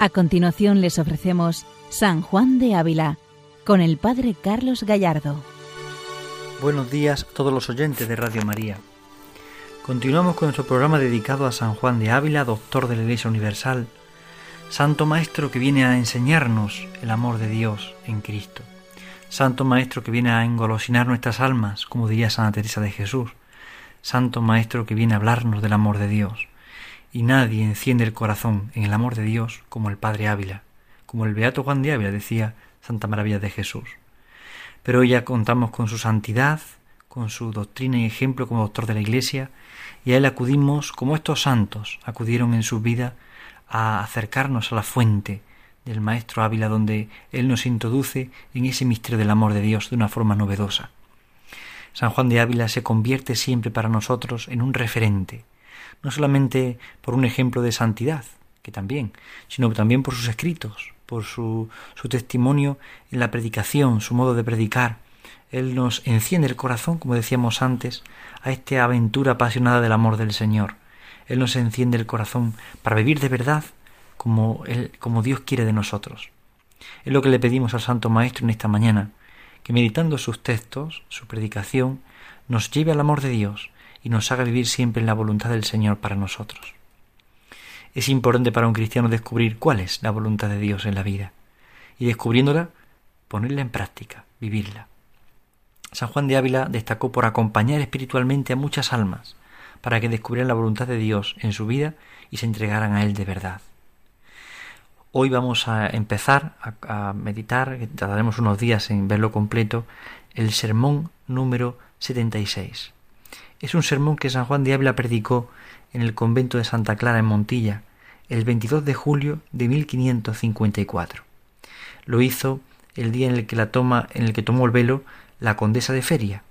A continuación les ofrecemos San Juan de Ávila con el Padre Carlos Gallardo. Buenos días a todos los oyentes de Radio María. Continuamos con nuestro programa dedicado a San Juan de Ávila, doctor de la Iglesia Universal, Santo Maestro que viene a enseñarnos el amor de Dios en Cristo. Santo Maestro que viene a engolosinar nuestras almas, como diría Santa Teresa de Jesús. Santo Maestro que viene a hablarnos del amor de Dios y nadie enciende el corazón en el amor de Dios como el Padre Ávila, como el Beato Juan de Ávila decía Santa Maravilla de Jesús. Pero hoy ya contamos con su santidad, con su doctrina y ejemplo como doctor de la Iglesia, y a él acudimos como estos santos acudieron en su vida a acercarnos a la fuente del Maestro Ávila, donde él nos introduce en ese misterio del amor de Dios de una forma novedosa. San Juan de Ávila se convierte siempre para nosotros en un referente, no solamente por un ejemplo de santidad, que también, sino también por sus escritos, por su, su testimonio en la predicación, su modo de predicar. Él nos enciende el corazón, como decíamos antes, a esta aventura apasionada del amor del Señor. Él nos enciende el corazón para vivir de verdad como, él, como Dios quiere de nosotros. Es lo que le pedimos al Santo Maestro en esta mañana, que meditando sus textos, su predicación, nos lleve al amor de Dios y nos haga vivir siempre en la voluntad del Señor para nosotros. Es importante para un cristiano descubrir cuál es la voluntad de Dios en la vida y descubriéndola, ponerla en práctica, vivirla. San Juan de Ávila destacó por acompañar espiritualmente a muchas almas para que descubrieran la voluntad de Dios en su vida y se entregaran a Él de verdad. Hoy vamos a empezar a, meditar, tardaremos unos días en verlo completo, el sermón número 76. Es un sermón que San Juan de Ávila predicó en el convento de Santa Clara en Montilla el 22 de julio de 1554. Lo hizo el día en el que la toma, en el que tomó el velo la condesa de Feria,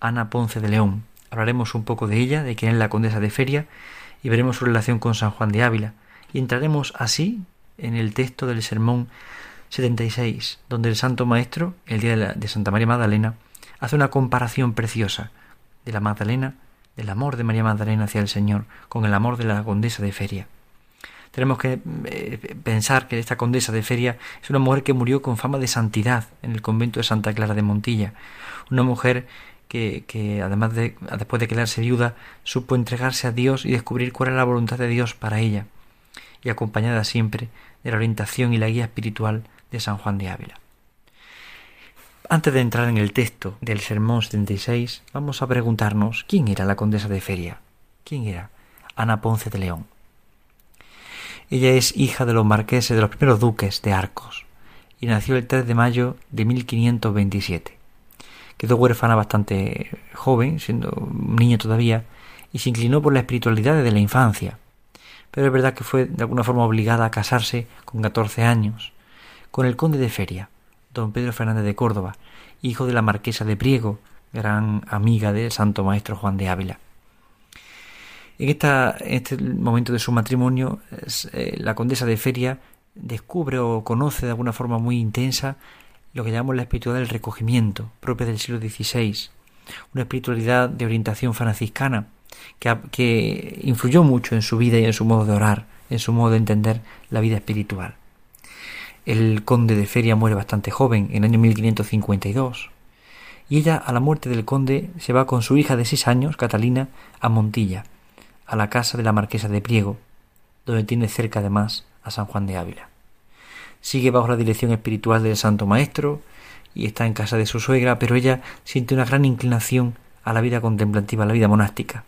Ana Ponce de León. Hablaremos un poco de ella, de quién es la condesa de Feria, y veremos su relación con San Juan de Ávila, y entraremos así en el texto del sermón 76, donde el Santo Maestro, el día de, de Santa María Magdalena, hace una comparación preciosa de la Magdalena, del amor de María Magdalena hacia el Señor, con el amor de la condesa de Feria. Tenemos que eh, pensar que esta condesa de Feria es una mujer que murió con fama de santidad en el convento de Santa Clara de Montilla, una mujer que, que además de después de quedarse viuda supo entregarse a Dios y descubrir cuál era la voluntad de Dios para ella, y acompañada siempre de la orientación y la guía espiritual de San Juan de Ávila. Antes de entrar en el texto del Sermón 76, vamos a preguntarnos quién era la condesa de Feria. ¿Quién era? Ana Ponce de León. Ella es hija de los marqueses de los primeros duques de Arcos y nació el 3 de mayo de 1527. Quedó huérfana bastante joven, siendo un niño todavía, y se inclinó por la espiritualidad desde la infancia. Pero es verdad que fue de alguna forma obligada a casarse con 14 años con el conde de Feria, don Pedro Fernández de Córdoba, hijo de la marquesa de Priego, gran amiga del santo maestro Juan de Ávila. En, esta, este momento de su matrimonio, eh, la condesa de Feria descubre o conoce de alguna forma muy intensa lo que llamamos la espiritualidad del recogimiento, propia del siglo XVI, una espiritualidad de orientación franciscana que, que influyó mucho en su vida y en su modo de orar, en su modo de entender la vida espiritual. El conde de Feria muere bastante joven, en el año 1552, y ella, a la muerte del conde, se va con su hija de seis años, Catalina, a Montilla, a la casa de la marquesa de Priego, donde tiene cerca además a San Juan de Ávila. Sigue bajo la dirección espiritual del Santo Maestro y está en casa de su suegra, pero ella siente una gran inclinación a la vida contemplativa, a la vida monástica.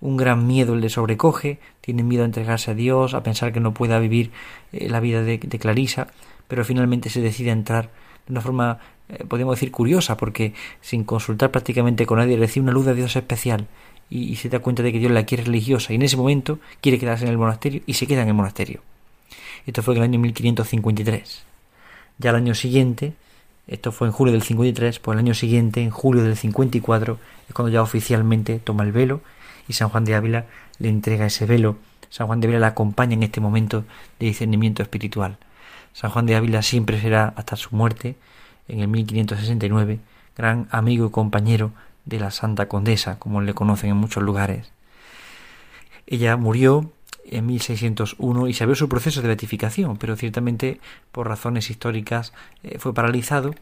Un gran miedo le sobrecoge, tiene miedo a entregarse a Dios, a pensar que no pueda vivir eh, la vida de, Clarisa, pero finalmente se decide a entrar de una forma, eh, podemos decir, curiosa, porque sin consultar prácticamente con nadie recibe una luz de Dios especial y, se da cuenta de que Dios la quiere religiosa y en ese momento quiere quedarse en el monasterio y se queda en el monasterio. Esto fue en el año 1553. Ya al año siguiente, esto fue en julio del 53, pues el año siguiente, en julio del 54, es cuando ya oficialmente toma el velo y San Juan de Ávila le entrega ese velo. San Juan de Ávila la acompaña en este momento de discernimiento espiritual. San Juan de Ávila siempre será hasta su muerte, en el 1569, gran amigo y compañero de la Santa Condesa, como le conocen en muchos lugares. Ella murió en 1601 y se abrió su proceso de beatificación, pero ciertamente por razones históricas eh, fue paralizado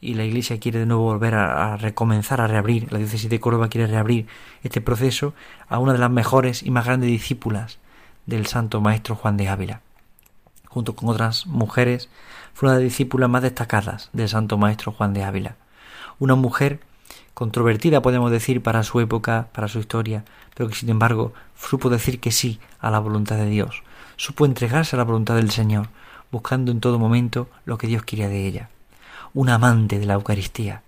y la Iglesia quiere de nuevo volver a, recomenzar, a reabrir, la diócesis de Córdoba quiere reabrir este proceso a una de las mejores y más grandes discípulas del santo maestro Juan de Ávila. Junto con otras mujeres, fue una de las discípulas más destacadas del santo maestro Juan de Ávila. Una mujer controvertida, podemos decir, para su época, para su historia, pero que sin embargo supo decir que sí a la voluntad de Dios, supo entregarse a la voluntad del Señor, buscando en todo momento lo que Dios quería de ella. Un amante de la Eucaristía,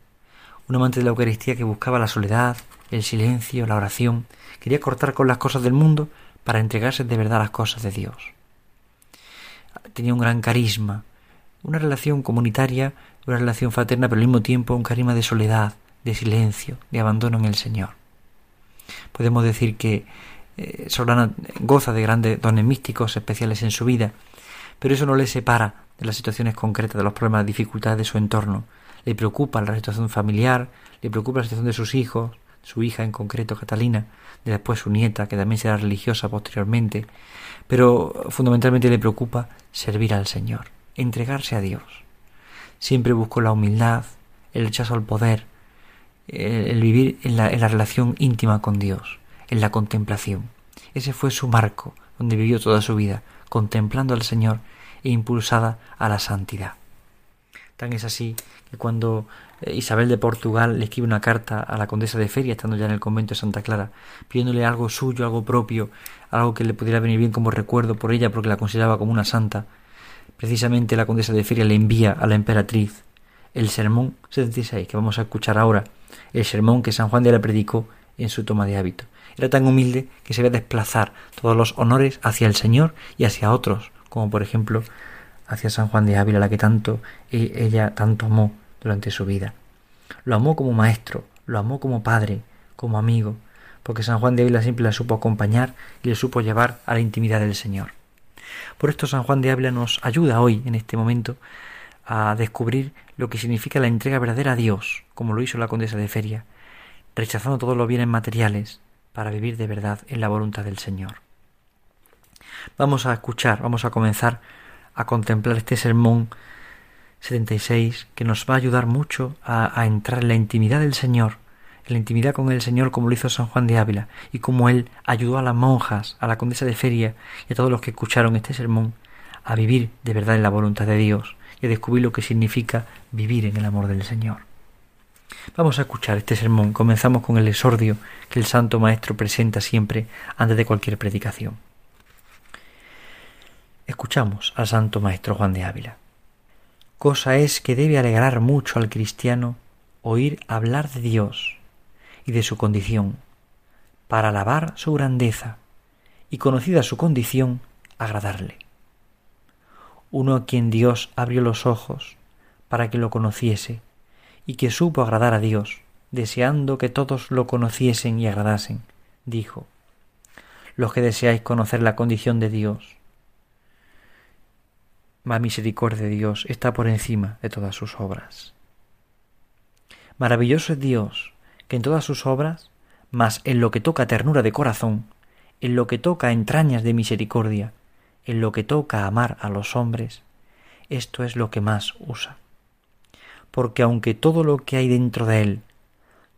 un amante de la Eucaristía que buscaba la soledad, el silencio, la oración, quería cortar con las cosas del mundo para entregarse de verdad a las cosas de Dios. Tenía un gran carisma, una relación comunitaria, una relación fraterna, pero al mismo tiempo un carisma de soledad, de silencio, de abandono en el Señor. Podemos decir que eh, Solana goza de grandes dones místicos especiales en su vida, pero eso no le separa de las situaciones concretas, de los problemas, dificultades de su entorno. Le preocupa la situación familiar, le preocupa la situación de sus hijos, su hija en concreto, Catalina, de después su nieta, que también será religiosa posteriormente, pero fundamentalmente le preocupa servir al Señor, entregarse a Dios. Siempre buscó la humildad, el rechazo al poder, el vivir en la, relación íntima con Dios, en la contemplación. Ese fue su marco, donde vivió toda su vida, contemplando al Señor e impulsada a la santidad. Tan es así que cuando eh, Isabel de Portugal le escribe una carta a la condesa de Feria, estando ya en el convento de Santa Clara, pidiéndole algo suyo, algo propio, algo que le pudiera venir bien como recuerdo por ella porque la consideraba como una santa, precisamente la condesa de Feria le envía a la emperatriz el sermón 76 que vamos a escuchar ahora, el sermón que San Juan de la predicó en su toma de hábito. Era tan humilde que se ve desplazar todos los honores hacia el Señor y hacia otros, como por ejemplo hacia San Juan de Ávila, la que tanto e, ella tanto amó durante su vida. Lo amó como maestro, lo amó como padre, como amigo, porque San Juan de Ávila siempre la supo acompañar y le supo llevar a la intimidad del Señor. Por esto San Juan de Ávila nos ayuda hoy, en este momento, a descubrir lo que significa la entrega verdadera a Dios, como lo hizo la condesa de Feria, rechazando todos los bienes materiales para vivir de verdad en la voluntad del Señor. Vamos a escuchar, vamos a comenzar a contemplar este sermón 76 que nos va a ayudar mucho a, entrar en la intimidad del Señor, en la intimidad con el Señor como lo hizo San Juan de Ávila y como él ayudó a las monjas, a la condesa de Feria y a todos los que escucharon este sermón a vivir de verdad en la voluntad de Dios y descubrir lo que significa vivir en el amor del Señor. Vamos a escuchar este sermón. Comenzamos con el exordio que el Santo Maestro presenta siempre antes de cualquier predicación. Escuchamos al Santo Maestro Juan de Ávila. Cosa es que debe alegrar mucho al cristiano oír hablar de Dios y de su condición, para alabar su grandeza y conocida su condición, agradarle uno a quien Dios abrió los ojos para que lo conociese, y que supo agradar a Dios, deseando que todos lo conociesen y agradasen, dijo, los que deseáis conocer la condición de Dios, la misericordia de Dios está por encima de todas sus obras. Maravilloso es Dios, que en todas sus obras, mas en lo que toca ternura de corazón, en lo que toca entrañas de misericordia, en lo que toca amar a los hombres, esto es lo que más usa. Porque aunque todo lo que hay dentro de él,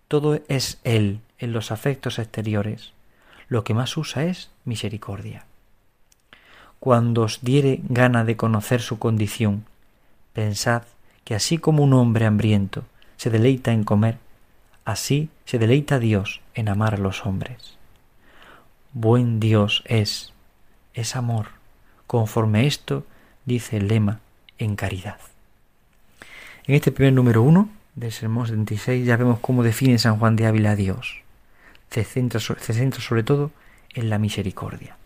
todo es él en los afectos exteriores, lo que más usa es misericordia. Cuando os diere gana de conocer su condición, pensad que así como un hombre hambriento se deleita en comer, así se deleita Dios en amar a los hombres. Buen Dios es, es amor Conforme esto, dice el lema, en caridad. En este primer número uno del Sermón 76 ya vemos cómo define San Juan de Ávila a Dios. Se centra, se centra sobre todo en la misericordia.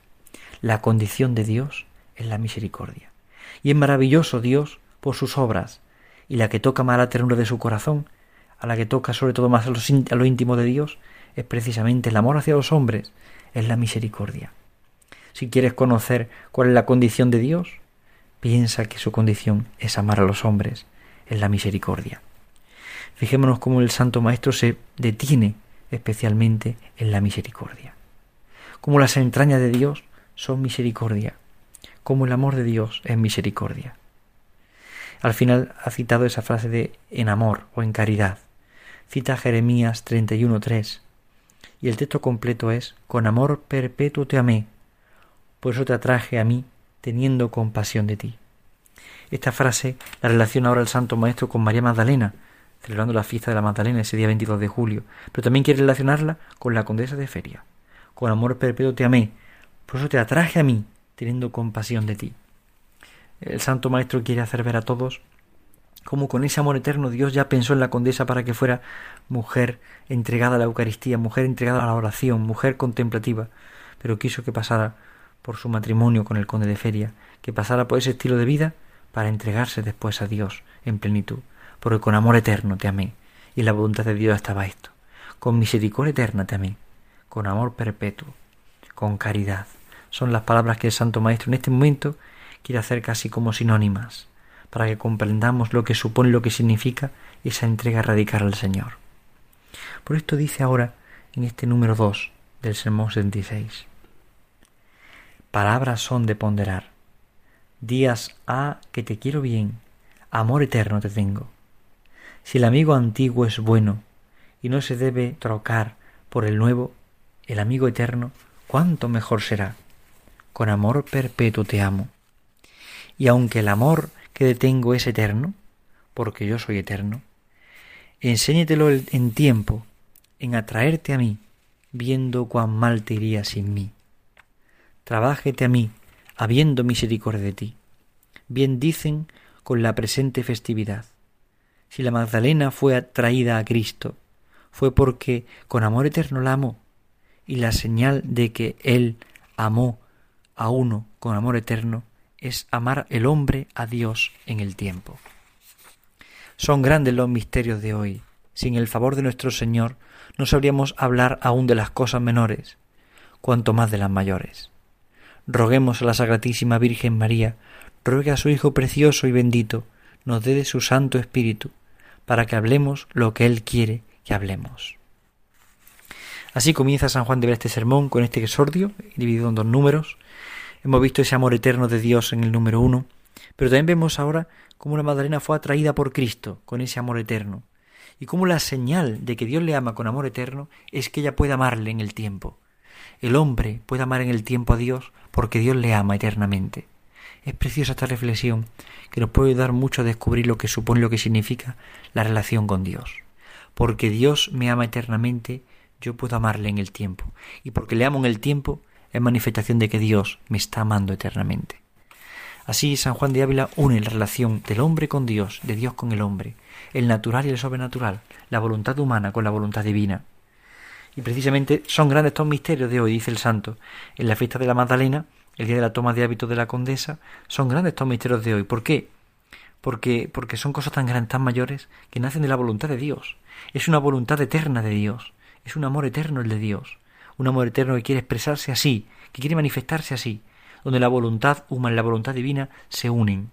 La condición de Dios es la misericordia. Y es maravilloso Dios por sus obras, y la que toca más la ternura de su corazón, a la que toca sobre todo más a a lo íntimo de Dios, es precisamente el amor hacia los hombres, es la misericordia. Si quieres conocer cuál es la condición de Dios, piensa que su condición es amar a los hombres, en la misericordia. Fijémonos cómo el Santo Maestro se detiene especialmente en la misericordia. Cómo las entrañas de Dios son misericordia, como el amor de Dios es misericordia. Al final ha citado esa frase de en amor o en caridad. Cita Jeremías 31.3 y el texto completo es Con amor perpetuo te amé, por eso te atraje a mí, teniendo compasión de ti. Esta frase la relaciona ahora el Santo Maestro con María Magdalena, celebrando la fiesta de la Magdalena ese día 22 de julio, pero también quiere relacionarla con la condesa de Feria. Con amor perpetuo te amé, por eso te atraje a mí, teniendo compasión de ti. El Santo Maestro quiere hacer ver a todos cómo con ese amor eterno Dios ya pensó en la condesa para que fuera mujer entregada a la Eucaristía, mujer entregada a la oración, mujer contemplativa, pero quiso que pasara por su matrimonio con el conde de Feria, que pasara por ese estilo de vida para entregarse después a Dios en plenitud, porque con amor eterno te amé, y la voluntad de Dios estaba esto, con misericordia eterna te amé, con amor perpetuo, con caridad. Son las palabras que el Santo Maestro en este momento quiere hacer casi como sinónimas, para que comprendamos lo que supone, lo que significa esa entrega radical al Señor. Por esto dice ahora en este número 2 del Sermón 76. Palabras son de ponderar días a que te quiero bien, amor eterno te tengo. Si el amigo antiguo es bueno y no se debe trocar por el nuevo, el amigo eterno, cuánto mejor será. Con amor perpetuo te amo. Y aunque el amor que tengo es eterno, porque yo soy eterno, enséñetelo en tiempo, en atraerte a mí, viendo cuán mal te iría sin mí. Trabájete a mí, habiendo misericordia de ti. Bien dicen con la presente festividad. Si la Magdalena fue atraída a Cristo, fue porque con amor eterno la amó, y la señal de que Él amó a uno con amor eterno es amar el hombre a Dios en el tiempo. Son grandes los misterios de hoy. Sin el favor de nuestro Señor no sabríamos hablar aún de las cosas menores, cuanto más de las mayores roguemos a la Sagratísima Virgen María, ruegue a su Hijo precioso y bendito, nos dé de su Santo Espíritu, para que hablemos lo que Él quiere que hablemos. Así comienza San Juan de ver este sermón con este exordio, dividido en dos números. Hemos visto ese amor eterno de Dios en el número uno, pero también vemos ahora cómo la Magdalena fue atraída por Cristo con ese amor eterno, y cómo la señal de que Dios le ama con amor eterno es que ella puede amarle en el tiempo. El hombre puede amar en el tiempo a Dios porque Dios le ama eternamente. Es preciosa esta reflexión que nos puede dar mucho a descubrir lo que supone, lo que significa la relación con Dios. Porque Dios me ama eternamente, yo puedo amarle en el tiempo. Y porque le amo en el tiempo, es manifestación de que Dios me está amando eternamente. Así San Juan de Ávila une la relación del hombre con Dios, de Dios con el hombre, el natural y el sobrenatural, la voluntad humana con la voluntad divina. Y precisamente son grandes estos misterios de hoy, dice el santo. En la fiesta de la Magdalena, el día de la toma de hábitos de la condesa, son grandes estos misterios de hoy. ¿Por qué? Porque, porque son cosas tan grandes, tan mayores, que nacen de la voluntad de Dios. Es una voluntad eterna de Dios. Es un amor eterno el de Dios. Un amor eterno que quiere expresarse así, que quiere manifestarse así, donde la voluntad humana y la voluntad divina se unen.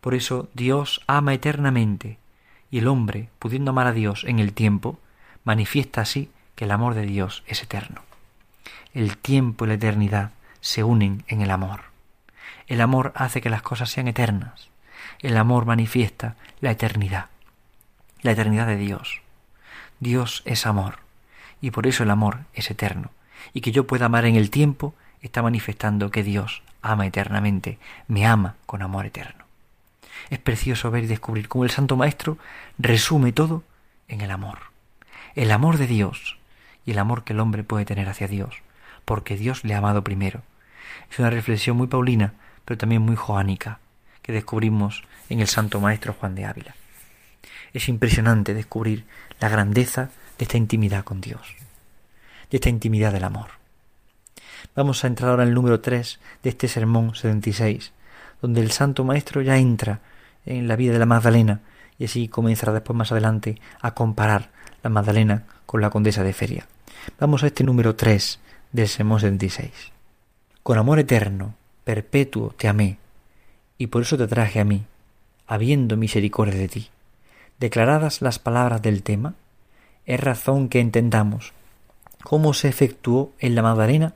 Por eso Dios ama eternamente, y el hombre, pudiendo amar a Dios en el tiempo, manifiesta así que el amor de Dios es eterno. El tiempo y la eternidad se unen en el amor. El amor hace que las cosas sean eternas. El amor manifiesta la eternidad, la eternidad de Dios. Dios es amor y por eso el amor es eterno. Y que yo pueda amar en el tiempo está manifestando que Dios ama eternamente, me ama con amor eterno. Es precioso ver y descubrir cómo el Santo Maestro resume todo en el amor. El amor de Dios y el amor que el hombre puede tener hacia Dios, porque Dios le ha amado primero. Es una reflexión muy paulina, pero también muy joánica, que descubrimos en el Santo Maestro Juan de Ávila. Es impresionante descubrir la grandeza de esta intimidad con Dios, de esta intimidad del amor. Vamos a entrar ahora en el número 3 de este sermón 76, donde el Santo Maestro ya entra en la vida de la Magdalena y así comenzará después más adelante a comparar Magdalena con la condesa de Feria. Vamos a este número 3 del Sermón 76. Con amor eterno, perpetuo te amé, y por eso te traje a mí, habiendo misericordia de ti. Declaradas las palabras del tema, es razón que entendamos cómo se efectuó en la Magdalena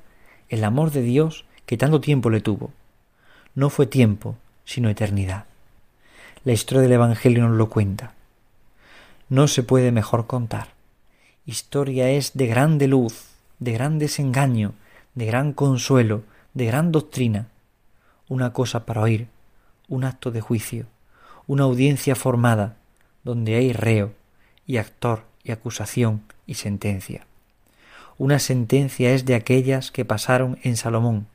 el amor de Dios que tanto tiempo le tuvo. No fue tiempo, sino eternidad. La historia del Evangelio nos lo cuenta. No se puede mejor contar. Historia es de grande luz, de gran desengaño, de gran consuelo, de gran doctrina. Una cosa para oír, un acto de juicio, una audiencia formada, donde hay reo y actor y acusación y sentencia. Una sentencia es de aquellas que pasaron en Salomón,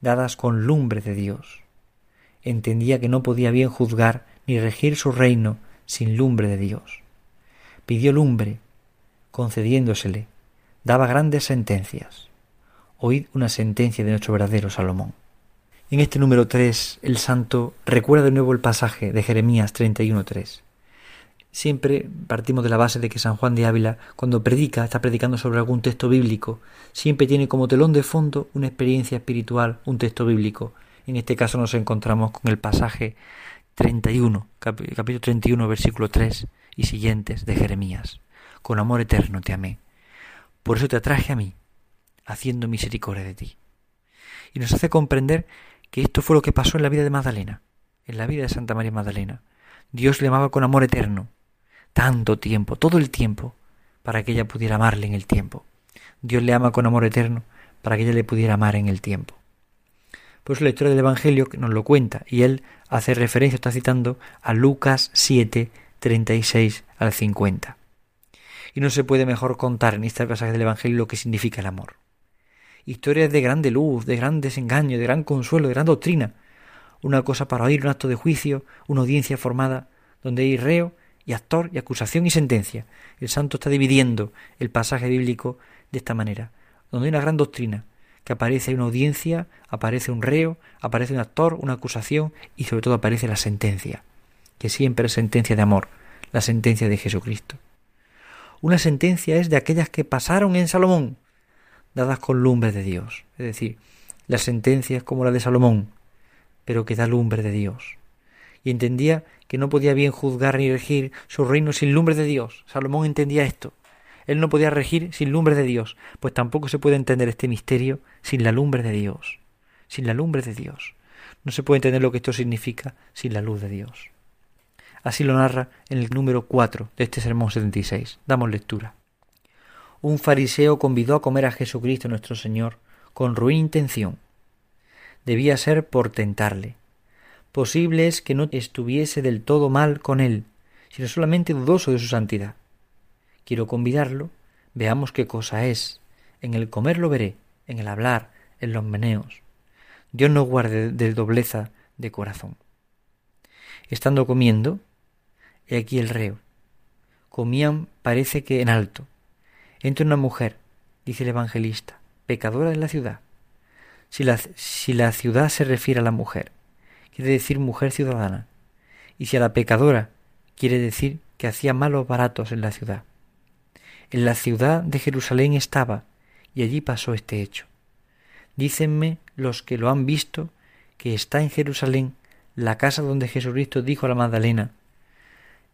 dadas con lumbre de Dios. Entendía que no podía bien juzgar ni regir su reino sin lumbre de Dios. Pidió lumbre, concediéndosele, daba grandes sentencias. Oíd una sentencia de nuestro verdadero Salomón. En este número 3, el santo recuerda de nuevo el pasaje de Jeremías 31.3. Siempre partimos de la base de que San Juan de Ávila, cuando predica, está predicando sobre algún texto bíblico, siempre tiene como telón de fondo una experiencia espiritual, un texto bíblico. En este caso nos encontramos con el pasaje 31, capítulo 31, versículo 3 y siguientes de Jeremías. Con amor eterno te amé. Por eso te atraje a mí, haciendo misericordia de ti. Y nos hace comprender que esto fue lo que pasó en la vida de Magdalena, en la vida de Santa María Magdalena. Dios le amaba con amor eterno, tanto tiempo, todo el tiempo, para que ella pudiera amarle en el tiempo. Dios le ama con amor eterno para que ella le pudiera amar en el tiempo. Por eso la historia del Evangelio nos lo cuenta y él hace referencia, está citando a Lucas 7, 36 al 50. Y no se puede mejor contar en este pasaje del Evangelio lo que significa el amor. Historias de grande luz, de gran desengaño, de gran consuelo, de gran doctrina. Una cosa para oír, un acto de juicio, una audiencia formada, donde hay reo y actor y acusación y sentencia. El santo está dividiendo el pasaje bíblico de esta manera, donde hay una gran doctrina, que aparece una audiencia, aparece un reo, aparece un actor, una acusación y sobre todo aparece la sentencia, que siempre es sentencia de amor, la sentencia de Jesucristo. Una sentencia es de aquellas que pasaron en Salomón, dadas con lumbre de Dios, es decir, la sentencia es como la de Salomón, pero que da lumbre de Dios. Y entendía que no podía bien juzgar ni regir su reino sin lumbre de Dios. Salomón entendía esto. Él no podía regir sin lumbre de Dios, pues tampoco se puede entender este misterio sin la lumbre de Dios. Sin la lumbre de Dios. No se puede entender lo que esto significa sin la luz de Dios. Así lo narra en el número 4 de este sermón 76. Damos lectura. Un fariseo convidó a comer a Jesucristo nuestro Señor con ruin intención. Debía ser por tentarle posible es que no estuviese del todo mal con él, sino solamente dudoso de su santidad. Quiero convidarlo, veamos qué cosa es. En el comer lo veré, en el hablar, en los meneos. Dios no guarde de dobleza de corazón. Estando comiendo, he aquí el reo. Comían parece que en alto. Entra una mujer, dice el evangelista, pecadora de la ciudad. Si la, si la ciudad se refiere a la mujer, quiere decir mujer ciudadana, y si a la pecadora quiere decir que hacía malos baratos en la ciudad. En la ciudad de Jerusalén estaba, y allí pasó este hecho. Dícenme los que lo han visto que está en Jerusalén la casa donde Jesucristo dijo a la Magdalena,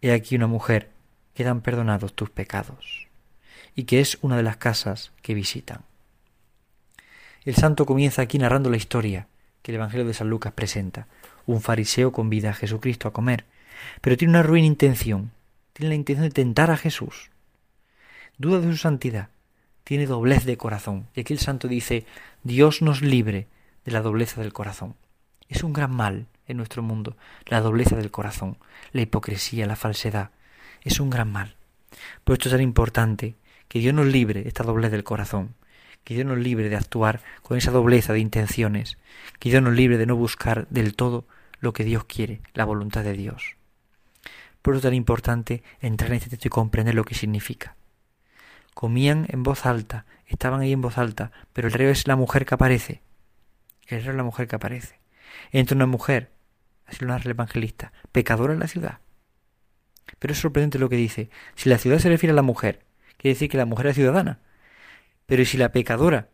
He aquí una mujer, quedan perdonados tus pecados, y que es una de las casas que visitan. El santo comienza aquí narrando la historia que el Evangelio de San Lucas presenta, un fariseo convida a Jesucristo a comer, pero tiene una ruin intención, tiene la intención de tentar a Jesús. Duda de su santidad, tiene doblez de corazón. Y aquí el santo dice, Dios nos libre de la dobleza del corazón. Es un gran mal en nuestro mundo, la dobleza del corazón, la hipocresía, la falsedad. Es un gran mal. Por esto es tan importante que Dios nos libre de esta doblez del corazón, que Dios nos libre de actuar con esa dobleza de intenciones, que Dios nos libre de no buscar del todo lo que Dios quiere, la voluntad de Dios. Por eso es tan importante entrar en este texto y comprender lo que significa. Comían en voz alta, estaban ahí en voz alta, pero el reo es la mujer que aparece. El reo es la mujer que aparece. Entra una mujer, así lo narra el evangelista, pecadora en la ciudad. Pero es sorprendente lo que dice. Si la ciudad se refiere a la mujer, quiere decir que la mujer es ciudadana. Pero si la pecadora,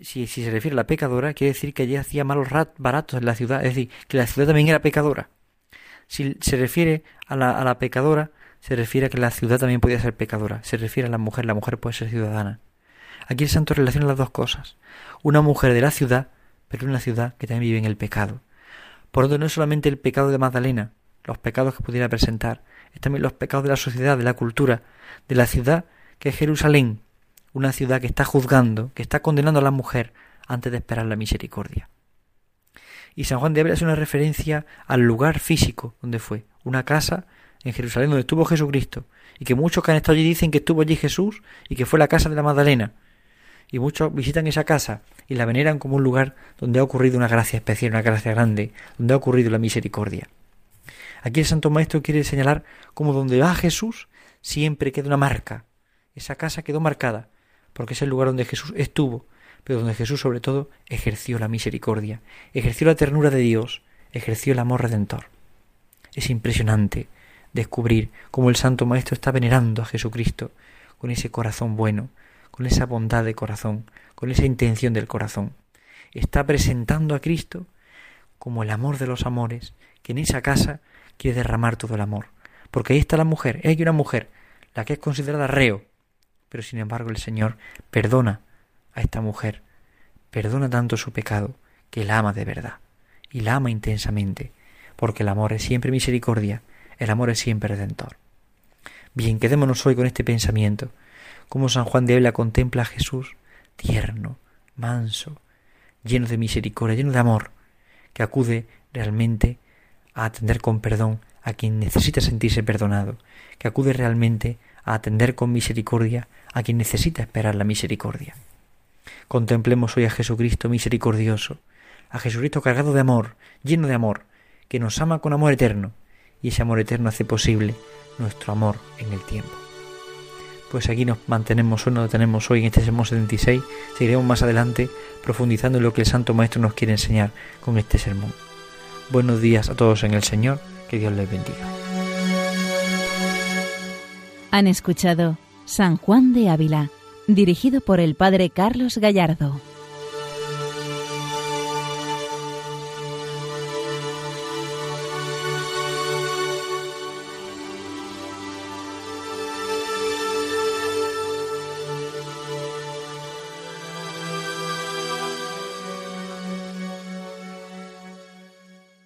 si, si se refiere a la pecadora, quiere decir que ella hacía malos baratos en la ciudad, es decir, que la ciudad también era pecadora. Si se refiere a la, a la pecadora, se refiere a que la ciudad también podía ser pecadora. Se refiere a la mujer, la mujer puede ser ciudadana. Aquí el santo relaciona las dos cosas. Una mujer de la ciudad, pero una ciudad que también vive en el pecado. Por donde no es solamente el pecado de Magdalena, los pecados que pudiera presentar, es también los pecados de la sociedad, de la cultura, de la ciudad que es Jerusalén, una ciudad que está juzgando, que está condenando a la mujer antes de esperar la misericordia. Y San Juan de Ávila es una referencia al lugar físico donde fue, una casa en Jerusalén donde estuvo Jesucristo, y que muchos que han estado allí dicen que estuvo allí Jesús y que fue la casa de la Magdalena. Y muchos visitan esa casa y la veneran como un lugar donde ha ocurrido una gracia especial, una gracia grande, donde ha ocurrido la misericordia. Aquí el Santo Maestro quiere señalar cómo donde va Jesús siempre queda una marca. Esa casa quedó marcada, porque es el lugar donde Jesús estuvo, pero donde Jesús sobre todo ejerció la misericordia, ejerció la ternura de Dios, ejerció el amor redentor. Es impresionante descubrir cómo el Santo Maestro está venerando a Jesucristo con ese corazón bueno, con esa bondad de corazón, con esa intención del corazón. Está presentando a Cristo como el amor de los amores, que en esa casa quiere derramar todo el amor. Porque ahí está la mujer, hay una mujer, la que es considerada reo, pero sin embargo el Señor perdona a esta mujer, perdona tanto su pecado, que la ama de verdad, y la ama intensamente, porque el amor es siempre misericordia, el amor es siempre redentor. Bien, quedémonos hoy con este pensamiento, como San Juan de Ávila contempla a Jesús tierno, manso, lleno de misericordia, lleno de amor, que acude realmente a atender con perdón a quien necesita sentirse perdonado, que acude realmente a atender con misericordia a quien necesita esperar la misericordia. Contemplemos hoy a Jesucristo misericordioso, a Jesucristo cargado de amor, lleno de amor, que nos ama con amor eterno, y ese amor eterno hace posible nuestro amor en el tiempo. Pues aquí nos mantenemos hoy, nos detenemos hoy en este Sermón 76, seguiremos más adelante profundizando en lo que el Santo Maestro nos quiere enseñar con este sermón. Buenos días a todos en el Señor, que Dios les bendiga. Han escuchado San Juan de Ávila, dirigido por el Padre Carlos Gallardo.